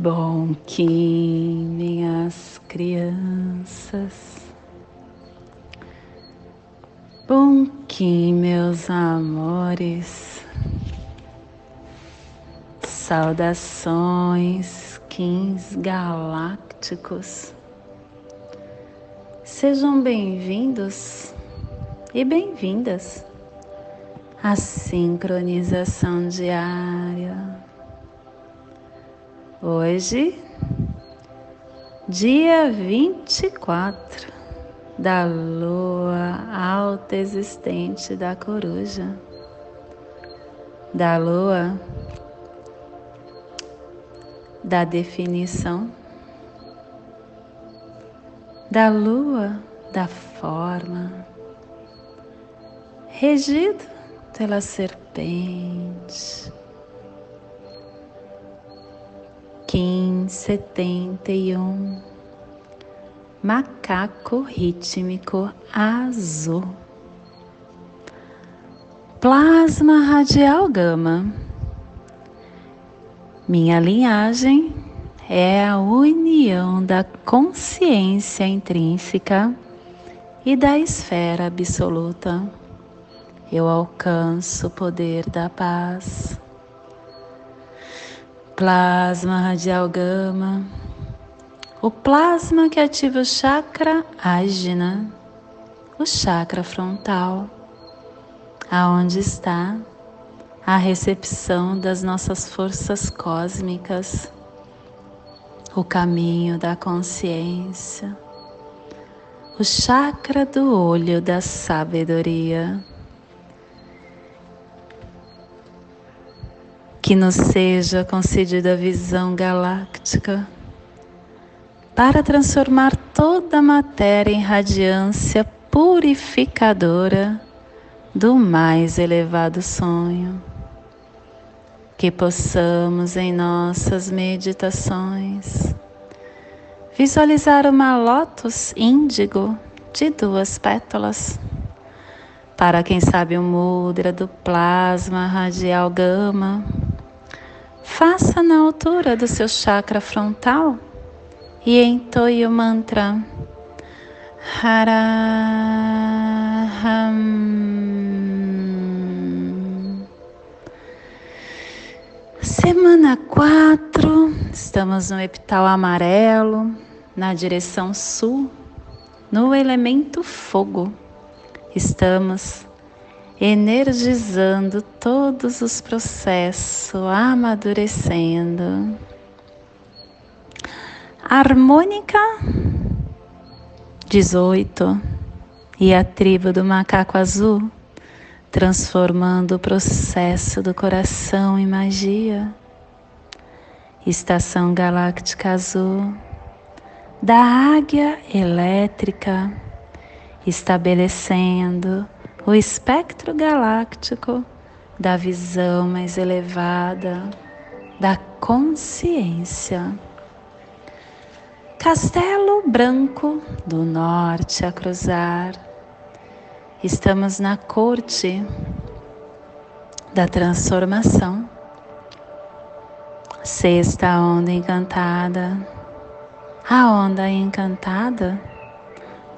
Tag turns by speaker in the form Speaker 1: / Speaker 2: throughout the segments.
Speaker 1: Bom Kim, minhas crianças. Bom Kim, meus amores. Saudações, Kins galácticos. Sejam bem-vindos e bem-vindas à sincronização diária Hoje, dia 24 da lua alta existente da coruja, da lua da definição, da lua da forma, regido pela serpente Kim 71 Macaco rítmico azul. Plasma radial gama. Minha linhagem é a união da consciência intrínseca e da esfera absoluta. Eu alcanço o poder da paz plasma radial gama, o plasma que ativa o chakra ágina, o chakra frontal, aonde está a recepção das nossas forças cósmicas, o caminho da consciência, o chakra do olho da sabedoria. Que nos seja concedida a visão galáctica para transformar toda a matéria em radiância purificadora do mais elevado sonho. Que possamos em nossas meditações visualizar uma lótus índigo de duas pétalas. Para quem sabe o mudra do plasma radial gama, Faça na altura do seu chakra frontal e entoie o mantra Haraham. Semana 4, estamos no epital amarelo, na direção sul, no elemento fogo. Estamos energizando todos os processos, amadurecendo. Harmônica 18 e a tribo do macaco azul, transformando o processo do coração em magia. Estação Galáctica Azul, da águia elétrica, estabelecendo o espectro galáctico da visão mais elevada da consciência. Castelo Branco do Norte a cruzar. Estamos na corte da transformação. Sexta onda encantada, a onda encantada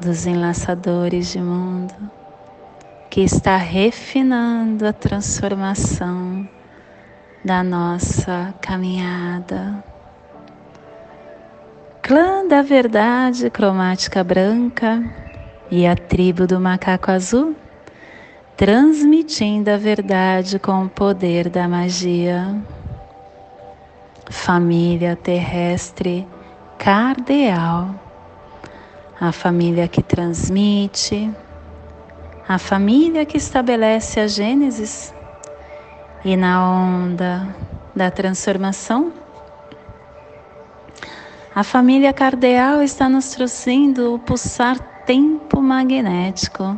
Speaker 1: dos enlaçadores de mundo que está refinando a transformação da nossa caminhada. Clã da Verdade Cromática Branca e a tribo do Macaco Azul, transmitindo a verdade com o poder da magia. Família terrestre cardeal, a família que transmite, a família que estabelece a Gênesis e na onda da transformação, a família cardeal está nos trazendo o pulsar tempo magnético,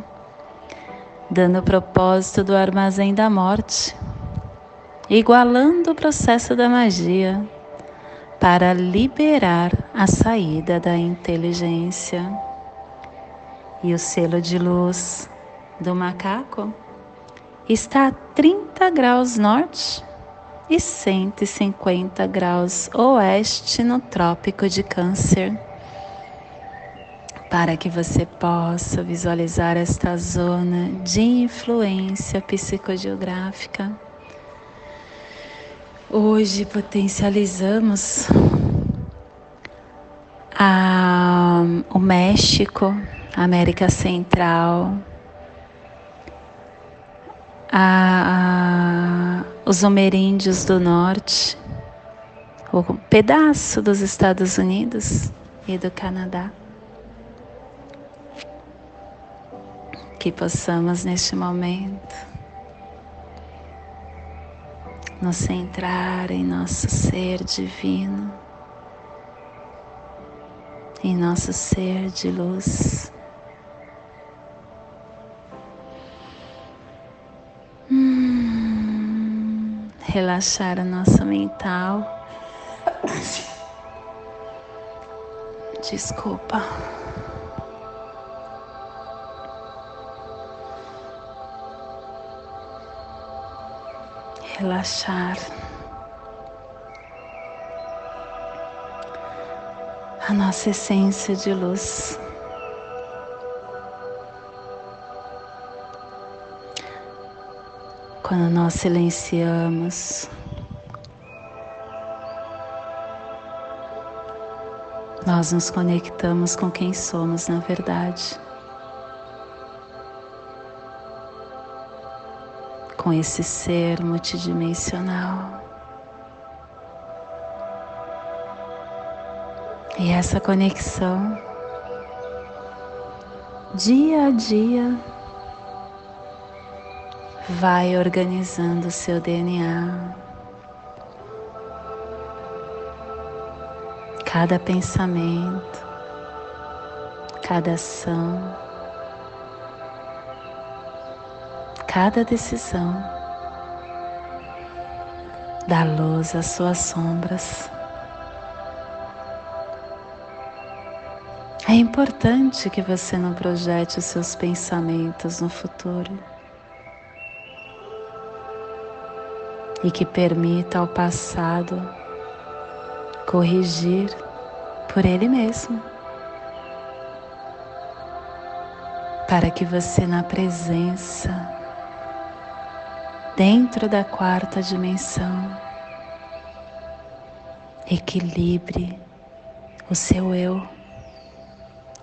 Speaker 1: dando o propósito do armazém da morte, igualando o processo da magia para liberar a saída da inteligência. E o selo de luz do macaco está a 30 graus norte e 150 graus oeste no Trópico de Câncer. Para que você possa visualizar esta zona de influência psicogeográfica. Hoje potencializamos a, o México, América Central, a, a, os ameríndios do norte, o pedaço dos Estados Unidos e do Canadá. Que possamos neste momento nos centrar em nosso ser divino, em nosso ser de luz. Relaxar o nosso mental. Desculpa. Relaxar a nossa essência de luz. Quando nós silenciamos, nós nos conectamos com quem somos na verdade. Com esse ser multidimensional. E essa conexão, dia a dia, vai organizando o seu DNA. Cada pensamento, cada ação, cada decisão dá luz às suas sombras. É importante que você não projete os seus pensamentos no futuro. E que permita ao passado corrigir por ele mesmo. Para que você, na presença, dentro da quarta dimensão, equilibre o seu eu,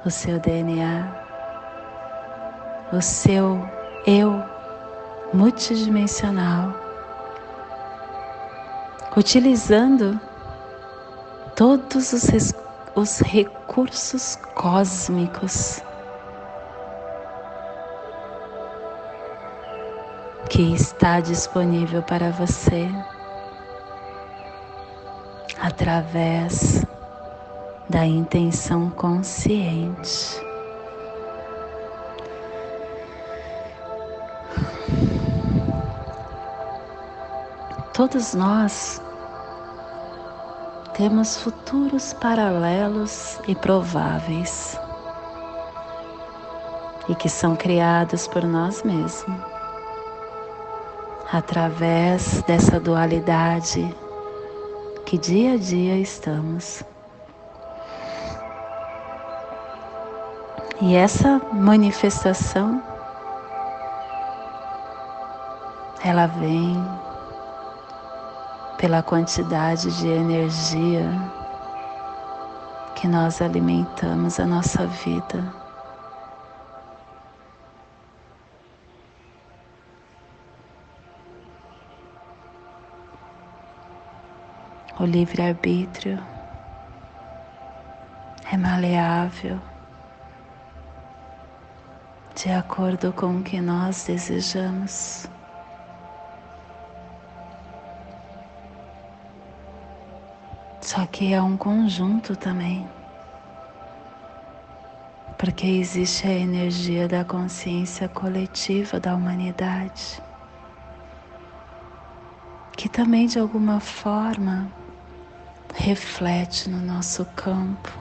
Speaker 1: o seu DNA, o seu eu multidimensional utilizando todos os, os recursos cósmicos que está disponível para você através da intenção consciente. Todos nós temos futuros paralelos e prováveis e que são criados por nós mesmos através dessa dualidade que dia a dia estamos. E essa manifestação ela vem pela quantidade de energia que nós alimentamos a nossa vida. O livre-arbítrio é maleável de acordo com o que nós desejamos. Só que é um conjunto também. Porque existe a energia da consciência coletiva da humanidade, que também de alguma forma reflete no nosso campo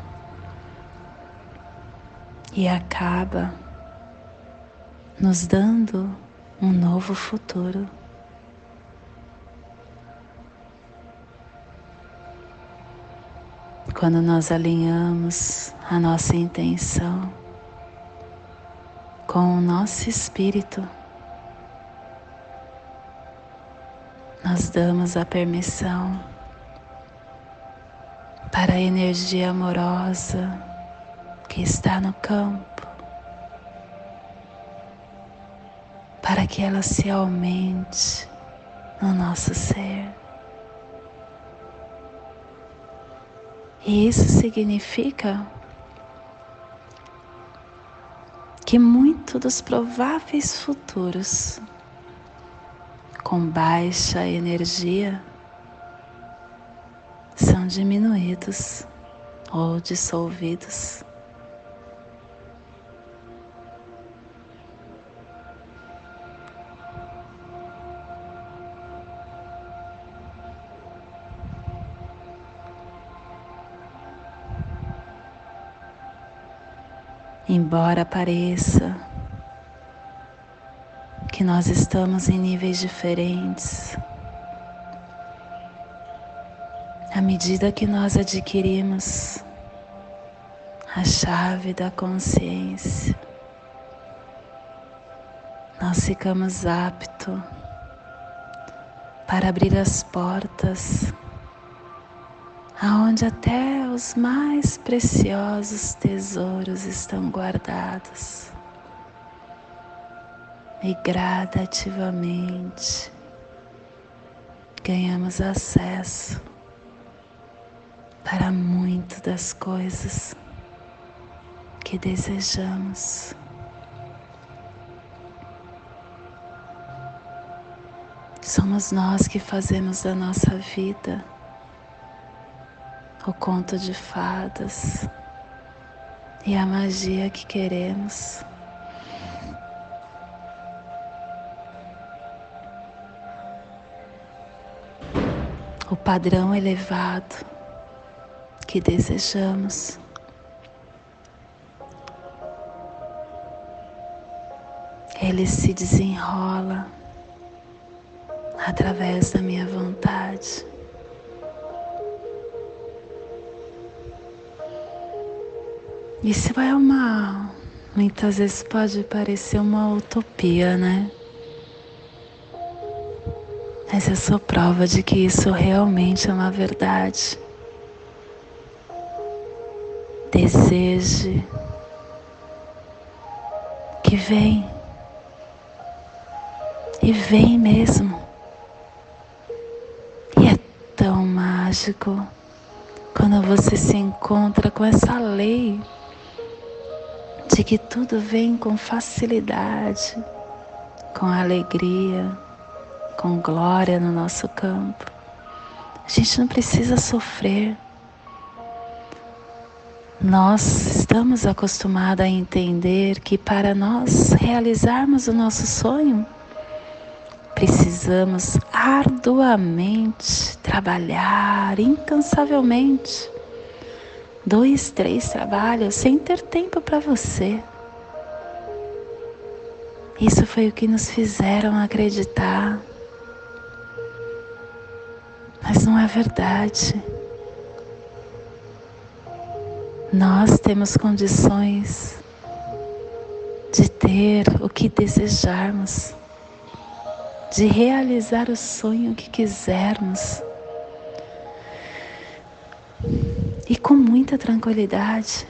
Speaker 1: e acaba nos dando um novo futuro. Quando nós alinhamos a nossa intenção com o nosso espírito, nós damos a permissão para a energia amorosa que está no campo, para que ela se aumente no nosso ser. E isso significa que muito dos prováveis futuros com baixa energia são diminuídos ou dissolvidos. Embora pareça que nós estamos em níveis diferentes, à medida que nós adquirimos a chave da consciência, nós ficamos aptos para abrir as portas aonde até os mais preciosos tesouros estão guardados. E gradativamente ganhamos acesso para muito das coisas que desejamos. Somos nós que fazemos da nossa vida o conto de fadas e a magia que queremos. O padrão elevado que desejamos. Ele se desenrola através da minha vontade. Isso é uma. Muitas vezes pode parecer uma utopia, né? Mas eu sou prova de que isso realmente é uma verdade. Deseje que vem. E vem mesmo. E é tão mágico quando você se encontra com essa lei de que tudo vem com facilidade, com alegria, com glória no nosso campo. A gente não precisa sofrer. Nós estamos acostumados a entender que para nós realizarmos o nosso sonho, precisamos arduamente trabalhar incansavelmente dois, três trabalhos sem ter tempo para você. Isso foi o que nos fizeram acreditar. Mas não é verdade. Nós temos condições de ter o que desejarmos, de realizar o sonho que quisermos. E com muita tranquilidade,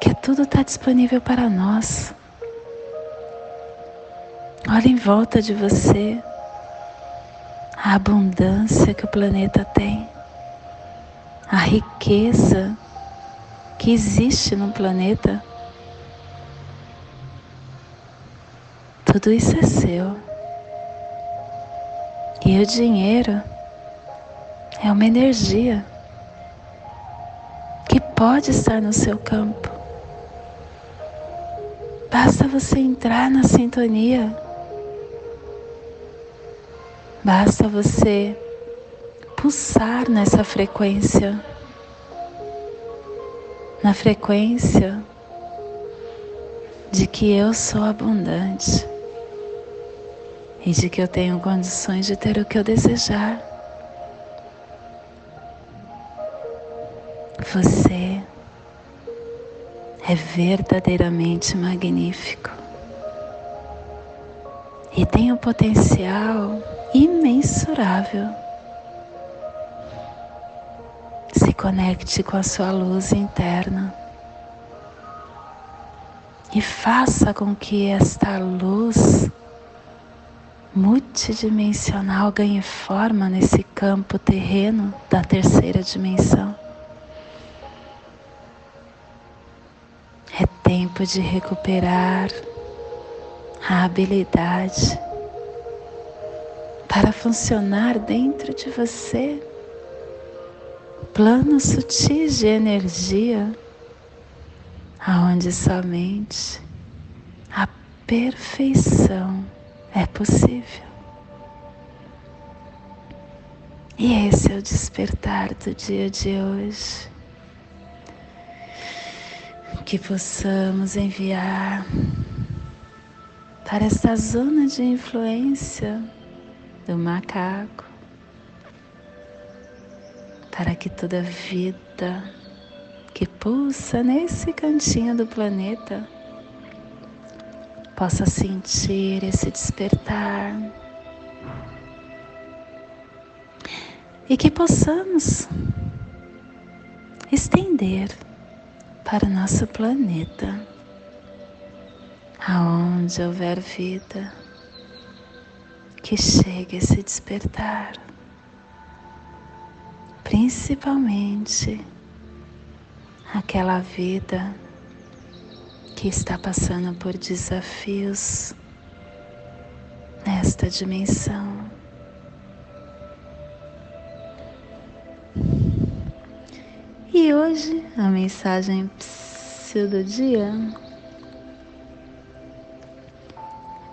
Speaker 1: que tudo está disponível para nós. Olha em volta de você a abundância que o planeta tem, a riqueza que existe no planeta. Tudo isso é seu. E o dinheiro é uma energia pode estar no seu campo. Basta você entrar na sintonia. Basta você pulsar nessa frequência. Na frequência de que eu sou abundante e de que eu tenho condições de ter o que eu desejar. Você é verdadeiramente magnífico e tem um potencial imensurável. Se conecte com a sua luz interna e faça com que esta luz multidimensional ganhe forma nesse campo terreno da terceira dimensão. Tempo de recuperar a habilidade para funcionar dentro de você planos sutis de energia aonde somente a perfeição é possível. E esse é o despertar do dia de hoje. Que possamos enviar para esta zona de influência do macaco, para que toda vida que pulsa nesse cantinho do planeta possa sentir esse despertar. E que possamos estender para nosso planeta aonde houver vida, que chegue a se despertar, principalmente aquela vida que está passando por desafios nesta dimensão. E hoje a mensagem do dia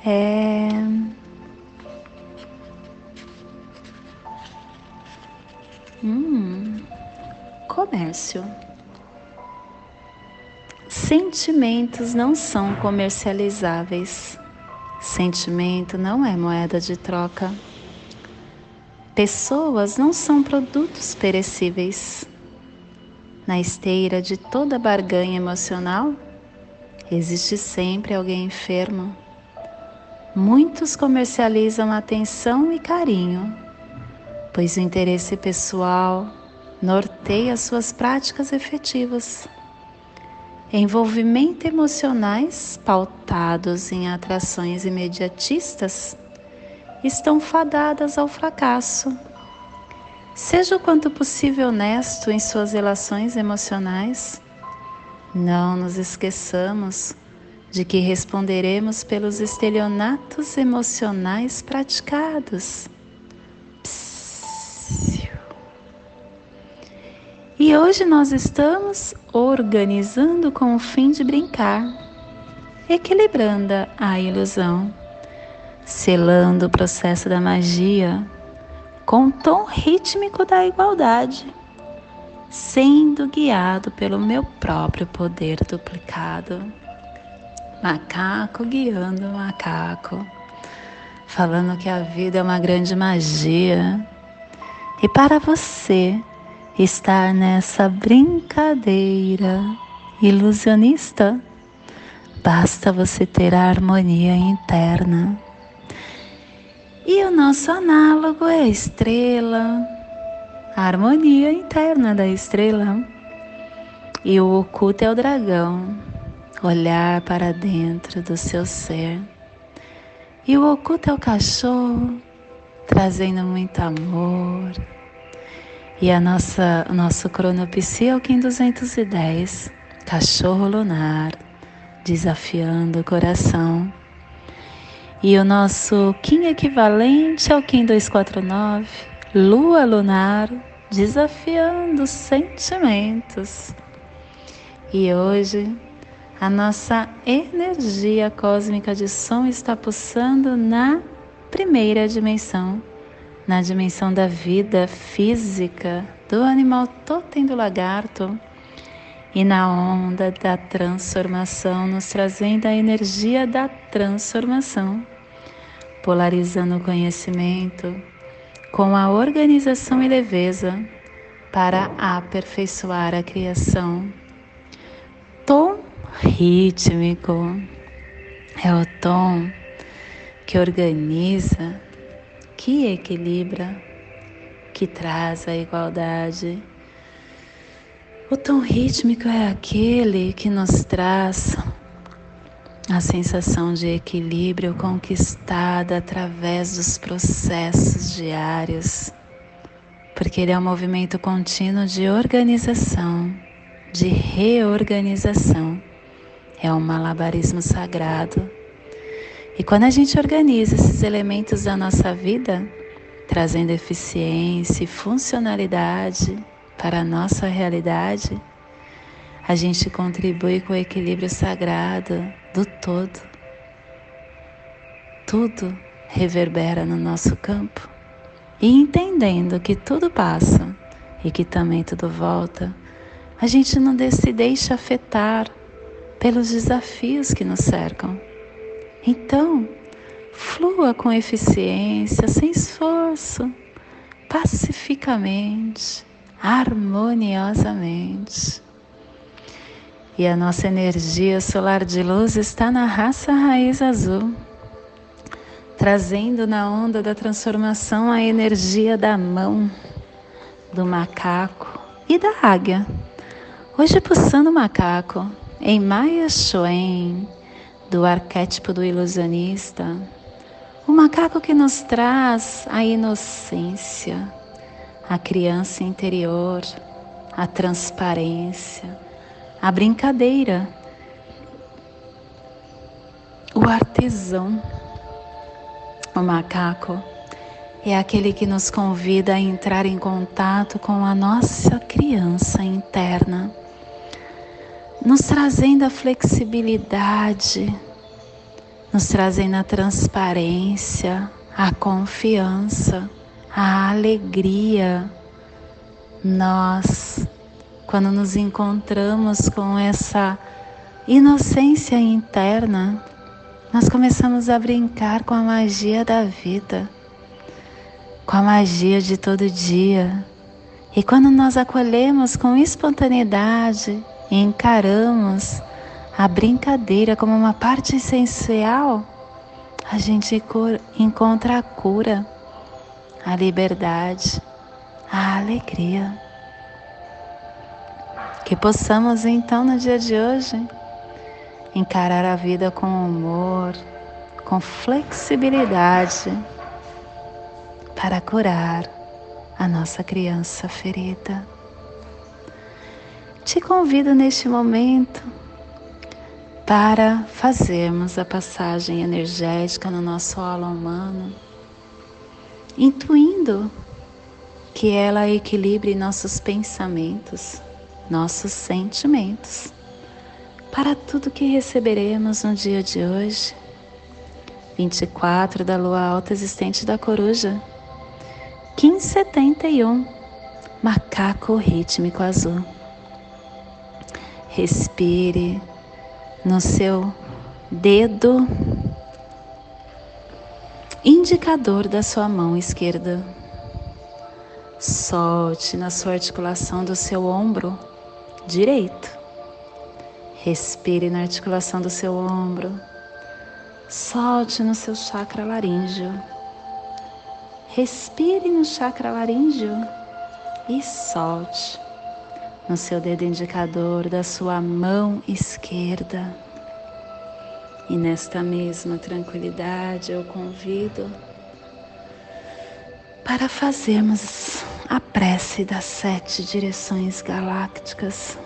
Speaker 1: é hum, comércio. Sentimentos não são comercializáveis. Sentimento não é moeda de troca. Pessoas não são produtos perecíveis. Na esteira de toda barganha emocional, existe sempre alguém enfermo Muitos comercializam atenção e carinho, pois o interesse pessoal norteia suas práticas efetivas. Envolvimento emocionais pautados em atrações imediatistas estão fadadas ao fracasso. Seja o quanto possível honesto em suas relações emocionais. Não nos esqueçamos de que responderemos pelos estelionatos emocionais praticados. E hoje nós estamos organizando com o fim de brincar, equilibrando a ilusão, selando o processo da magia com o tom rítmico da igualdade, sendo guiado pelo meu próprio poder duplicado macaco guiando macaco, falando que a vida é uma grande magia. E para você estar nessa brincadeira ilusionista, basta você ter a harmonia interna. E o nosso análogo é a estrela, a harmonia interna da estrela. E o oculto é o dragão, olhar para dentro do seu ser. E o oculto é o cachorro, trazendo muito amor. E a nossa, o nosso cronopsi é o Kim 210, cachorro lunar, desafiando o coração. E o nosso Kim equivalente é o Kim 249, lua lunar, desafiando os sentimentos. E hoje a nossa energia cósmica de som está pulsando na primeira dimensão, na dimensão da vida física do animal totem do lagarto e na onda da transformação, nos trazendo a energia da transformação, polarizando o conhecimento com a organização e leveza, para aperfeiçoar a criação. Tom rítmico é o tom que organiza, que equilibra, que traz a igualdade. O tom rítmico é aquele que nos traz a sensação de equilíbrio conquistada através dos processos diários, porque ele é um movimento contínuo de organização, de reorganização. É um malabarismo sagrado. E quando a gente organiza esses elementos da nossa vida, trazendo eficiência e funcionalidade para a nossa realidade, a gente contribui com o equilíbrio sagrado do todo. Tudo reverbera no nosso campo. E entendendo que tudo passa e que também tudo volta, a gente não se deixa afetar pelos desafios que nos cercam. Então, flua com eficiência, sem esforço, pacificamente, harmoniosamente. E a nossa energia solar de luz está na raça raiz azul, trazendo na onda da transformação a energia da mão, do macaco e da águia. Hoje pulsando o macaco em Maya Choen, do arquétipo do ilusionista, o macaco que nos traz a inocência, a criança interior, a transparência a brincadeira, o artesão, o macaco é aquele que nos convida a entrar em contato com a nossa criança interna, nos trazendo a flexibilidade, nos trazendo a transparência, a confiança, a alegria. Nós quando nos encontramos com essa inocência interna, nós começamos a brincar com a magia da vida, com a magia de todo dia. E quando nós acolhemos com espontaneidade e encaramos a brincadeira como uma parte essencial, a gente encontra a cura, a liberdade, a alegria. Que possamos então no dia de hoje encarar a vida com humor, com flexibilidade, para curar a nossa criança ferida. Te convido neste momento para fazermos a passagem energética no nosso aula humano, intuindo que ela equilibre nossos pensamentos nossos sentimentos para tudo que receberemos no dia de hoje. 24 da lua alta existente da coruja. 1571 macaco rítmico azul. Respire no seu dedo indicador da sua mão esquerda. Solte na sua articulação do seu ombro direito. Respire na articulação do seu ombro. Solte no seu chakra laríngeo. Respire no chakra laríngeo e solte no seu dedo indicador da sua mão esquerda. E nesta mesma tranquilidade eu convido para fazermos a prece das sete direções galácticas,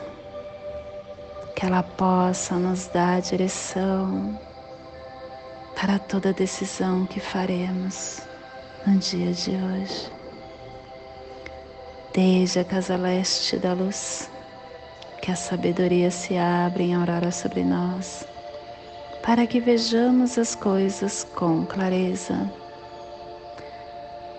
Speaker 1: que ela possa nos dar direção para toda decisão que faremos no dia de hoje. Desde a casa leste da luz, que a sabedoria se abra em aurora sobre nós, para que vejamos as coisas com clareza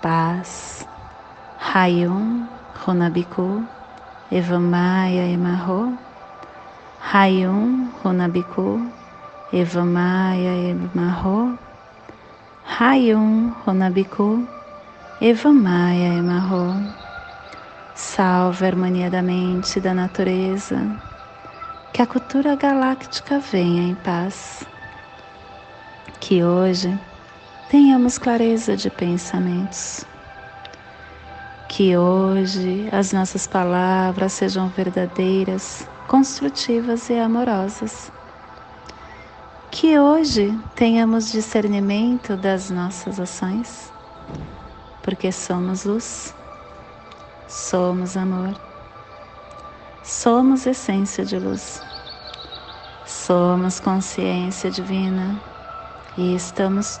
Speaker 1: paz, Hayum, Runabiku, Evamaya Emarro, Hayum, Runabiku, Evamaya Emarro, Hayum, Runabiku, Eva Maia Emarro. Salve a harmonia da mente e da natureza. Que a cultura galáctica venha em paz. Que hoje tenhamos clareza de pensamentos. Que hoje as nossas palavras sejam verdadeiras, construtivas e amorosas. Que hoje tenhamos discernimento das nossas ações porque somos luz, somos amor, somos essência de luz, somos consciência divina e estamos